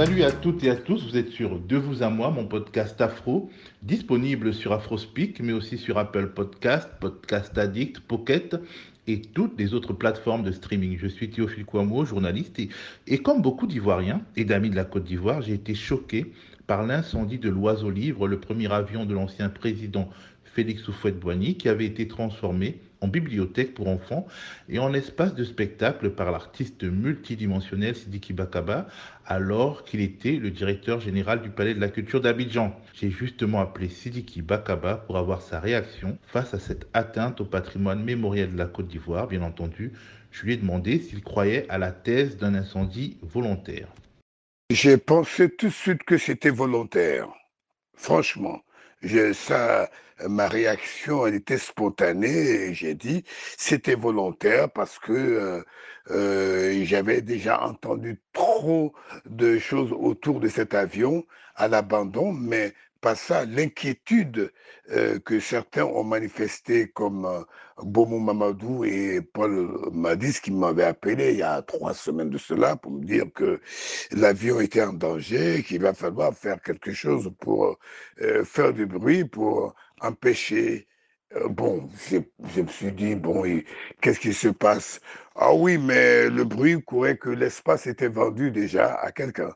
Salut à toutes et à tous, vous êtes sur De vous à moi, mon podcast afro, disponible sur Afrospeak, mais aussi sur Apple Podcast, Podcast Addict, Pocket et toutes les autres plateformes de streaming. Je suis Théophile Kouamo, journaliste, et, comme beaucoup d'Ivoiriens et d'amis de la Côte d'Ivoire, j'ai été choqué par l'incendie de l'Oiseau Livre, le premier avion de l'ancien président Félix Houphouët-Boigny, qui avait été transformé en bibliothèque pour enfants et en espace de spectacle par l'artiste multidimensionnel Sidiki Bakaba, alors qu'il était le directeur général du Palais de la Culture d'Abidjan. J'ai justement appelé Sidiki Bakaba pour avoir sa réaction face à cette atteinte au patrimoine mémoriel de la Côte d'Ivoire, bien entendu. Je lui ai demandé s'il croyait à la thèse d'un incendie volontaire. J'ai pensé tout de suite que c'était volontaire, franchement ça, ma réaction, elle était spontanée. J'ai dit, c'était volontaire parce que euh, euh, j'avais déjà entendu trop de choses autour de cet avion à l'abandon, mais pas ça, l'inquiétude euh, que certains ont manifesté comme euh, Bomo Mamadou et Paul Madis qui m'avaient appelé il y a trois semaines de cela pour me dire que l'avion était en danger, qu'il va falloir faire quelque chose pour euh, faire du bruit, pour empêcher. Bon, je, me suis dit, bon, qu'est-ce qui se passe? Ah oui, mais le bruit courait que l'espace était vendu déjà à quelqu'un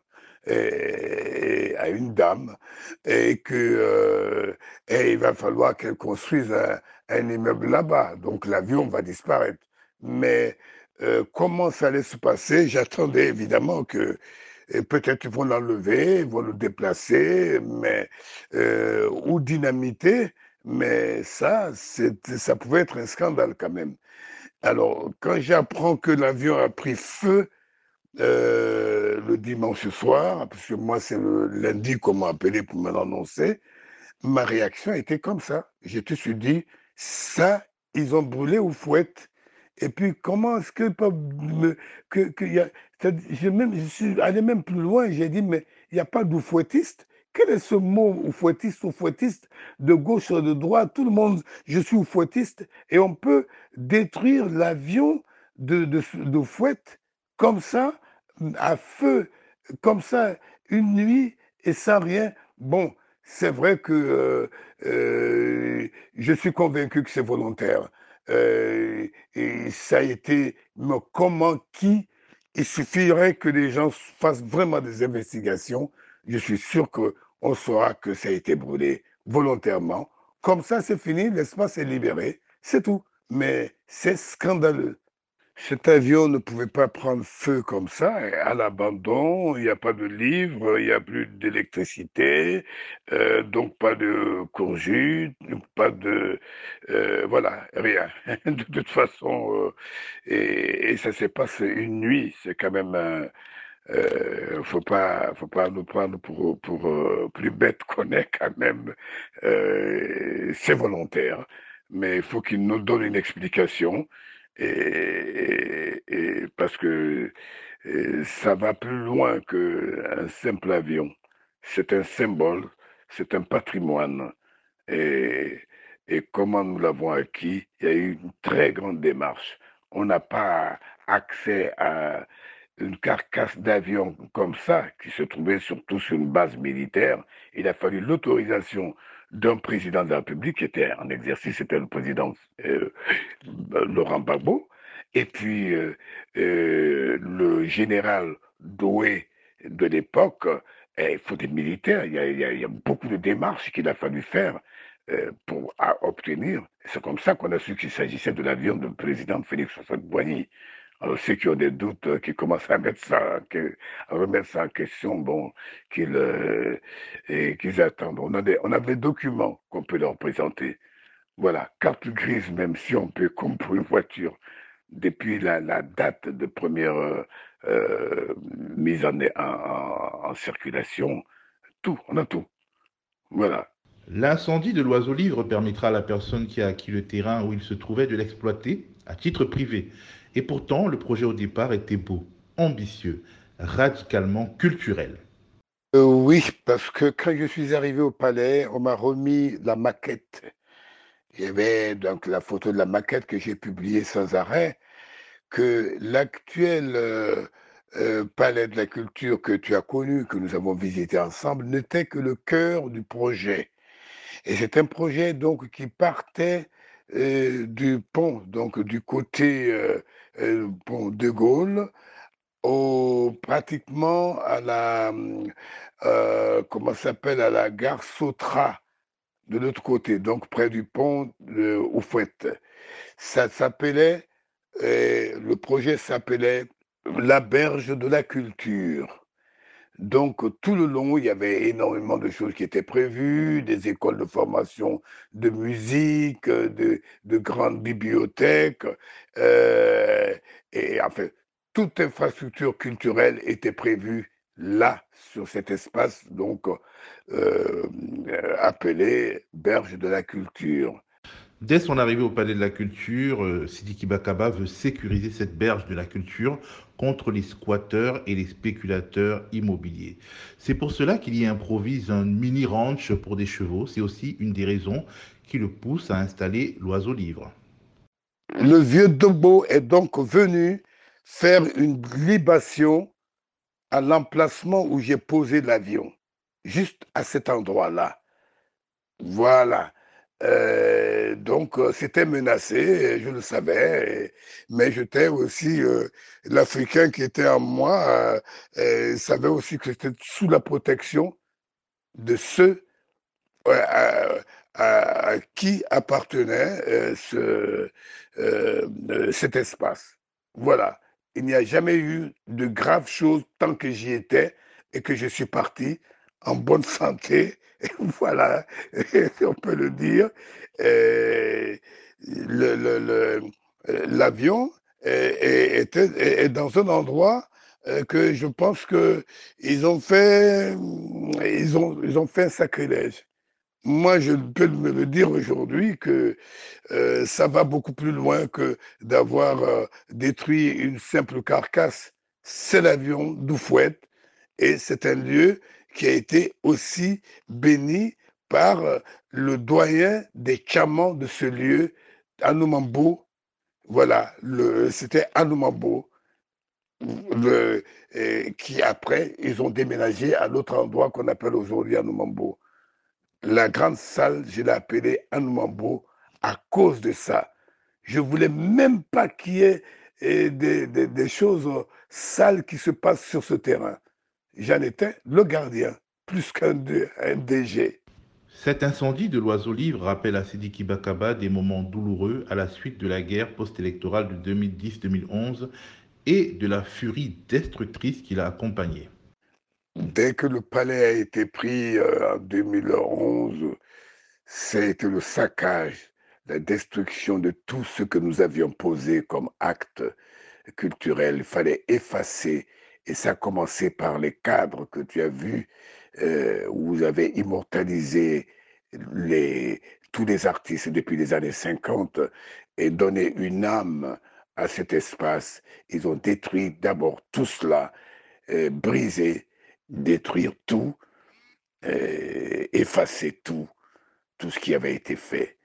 à une dame et que euh, va falloir qu'elle construise un, un immeuble là-bas. Donc l'avion va disparaître. Mais euh, comment ça allait se passer? J'attendais évidemment que peut-être ils vont l'enlever, ils vont le déplacer, mais euh, ou dynamiter. Mais ça, ça pouvait être un scandale quand même. Alors, quand j'apprends que l'avion a pris feu, euh, le dimanche soir, parce que moi c'est le lundi qu'on m'a appelé pour me l'annoncer, ma réaction était comme ça. Je te suis dit, ça, ils ont brûlé au fouette. Et puis, comment est-ce que, que, que y a, je, même, suis allé même plus loin, j'ai dit, mais il n'y a pas d'oufouettiste. Quel est ce mot oufouettiste, oufouettiste, de gauche ou de droite? Tout le monde, je suis oufouettiste. Et on peut détruire l'avion de, de, de fouette comme ça à feu, comme ça, une nuit et sans rien. Bon, c'est vrai que euh, euh, je suis convaincu que c'est volontaire. Euh, et ça a été, mais comment, qui? Il suffirait que les gens fassent vraiment des investigations. Je suis sûr qu'on saura que ça a été brûlé volontairement. Comme ça, c'est fini, l'espace est libéré, c'est tout. Mais c'est scandaleux. Cet avion ne pouvait pas prendre feu comme ça, à l'abandon, il n'y a pas de livres, il n'y a plus d'électricité, euh, donc pas de courgette, pas de... Euh, voilà, rien. de toute façon, euh, et, ça s'est passé une nuit, c'est quand même... Euh, faut pas, faut pas nous prendre pour, pour plus bête qu'on est quand même. C'est volontaire, mais il faut qu'il nous donne une explication et, parce que ça va plus loin qu'un simple avion. C'est un symbole, c'est un patrimoine. Et, et comment nous l'avons acquis, il y a eu une très grande démarche. On n'a pas accès à une carcasse d'avion comme ça, qui se trouvait surtout sur une base militaire. Il a fallu l'autorisation d'un président de la République qui était en exercice, c'était le président euh, Laurent Gbagbo, et puis euh, euh, le général Doué de l'époque, il faut des militaires, il y, a, beaucoup de démarches qu'il a fallu faire euh, pour à obtenir. C'est comme ça qu'on a su qu'il s'agissait de l'avion du président Félix Houphouët-Boigny. Alors, ceux qui ont des doutes, euh, qui commencent à ça, à remettre ça en question, bon, qu'ils euh, qu'ils attendent. On a, des, on a des documents qu'on peut leur présenter. Voilà, carte grise, même si on peut, comme pour une voiture, depuis la, la date de première euh, mise en, en, en circulation, tout, on a tout. Voilà. L'incendie de l'oiseau livre permettra à la personne qui a acquis le terrain où il se trouvait de l'exploiter à titre privé. Et pourtant, le projet au départ était beau, ambitieux, radicalement culturel. Euh, oui, parce que quand je suis arrivé au palais, on m'a remis la maquette. Il y avait donc la photo de la maquette que j'ai publiée sans arrêt, que l'actuel euh, euh, palais de la culture que tu as connu, que nous avons visité ensemble, n'était que le cœur du projet. Et c'est un projet donc qui partait du pont, donc du côté euh, pont de Gaulle, au, pratiquement à la, comment s'appelle, à la gare Sautra, de l'autre côté, donc près du pont de Oufouette. Ça s'appelait, le projet s'appelait la berge de la culture. Donc, tout le long, il y avait énormément de choses qui étaient prévues, des écoles de formation de musique, de, grandes bibliothèques, euh, et enfin, toute infrastructure culturelle était prévue là, sur cet espace, donc euh, appelé Berge de la Culture. Dès son arrivée au Palais de la Culture, euh, Sidiki Bakaba veut sécuriser cette berge de la culture contre les squatteurs et les spéculateurs immobiliers. C'est pour cela qu'il y improvise un mini ranch pour des chevaux. C'est aussi une des raisons qui le pousse à installer l'oiseau livre. Le vieux Dobo est donc venu faire une libation à l'emplacement où j'ai posé l'avion, juste à cet endroit-là. Voilà. Euh, donc, euh, c'était menacé, je le savais, mais j'étais aussi euh, l'Africain qui était en moi, savait aussi que c'était sous la protection de ceux à, qui appartenait ce, cet espace. Voilà. Il n'y a jamais eu de graves choses tant que j'y étais et que je suis parti en bonne santé voilà, on peut le dire. L'avion est, dans un endroit euh, que je pense que ils ont fait, ils ont, ils ont fait un sacrilège. Moi, je peux me le dire aujourd'hui que euh, ça va beaucoup plus loin que d'avoir euh, détruit une simple carcasse. C'est l'avion d'Oufouette et c'est un lieu qui a été aussi béni par euh, le doyen des chamans de ce lieu, Anoumambo. Voilà, c'était Anoumambo, qui après, ils ont déménagé à l'autre endroit qu'on appelle aujourd'hui Anoumambo. La grande salle, je l'ai appelée Anoumambo à cause de ça. Je voulais même pas qu'il y ait eh, des, des choses sales qui se passent sur ce terrain j'en étais le gardien, plus qu'un DG. Cet incendie de l'oiseau livre rappelle à Sidiki Bakaba des moments douloureux à la suite de la guerre post-électorale de 2010-2011 et de la furie destructrice qui l'a accompagnée. Dès que le palais a été pris euh, en 2011, c'était le saccage, la destruction de tout ce que nous avions posé comme acte culturel. Il fallait effacer et ça a commencé par les cadres que tu as vus, euh, où vous avez immortalisé tous les artistes depuis les années 50 et donné une âme à cet espace. Ils ont détruit d'abord tout cela, euh, brisé, détruire tout, euh, effacer tout, tout ce qui avait été fait.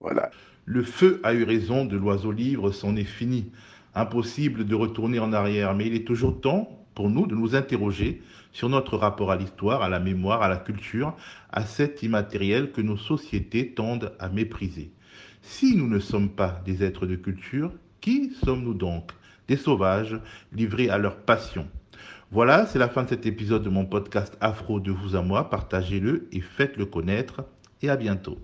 Voilà. Le feu a eu raison de l'oiseau livre, c'en est fini impossible de retourner en arrière, mais il est toujours temps pour nous de nous interroger sur notre rapport à l'histoire, à la mémoire, à la culture, à cet immatériel que nos sociétés tendent à mépriser. Si nous ne sommes pas des êtres de culture, qui sommes-nous donc? Des sauvages livrés à leur passion. Voilà, c'est la fin de cet épisode de mon podcast Afro de vous à moi. Partagez-le et faites-le connaître. Et à bientôt.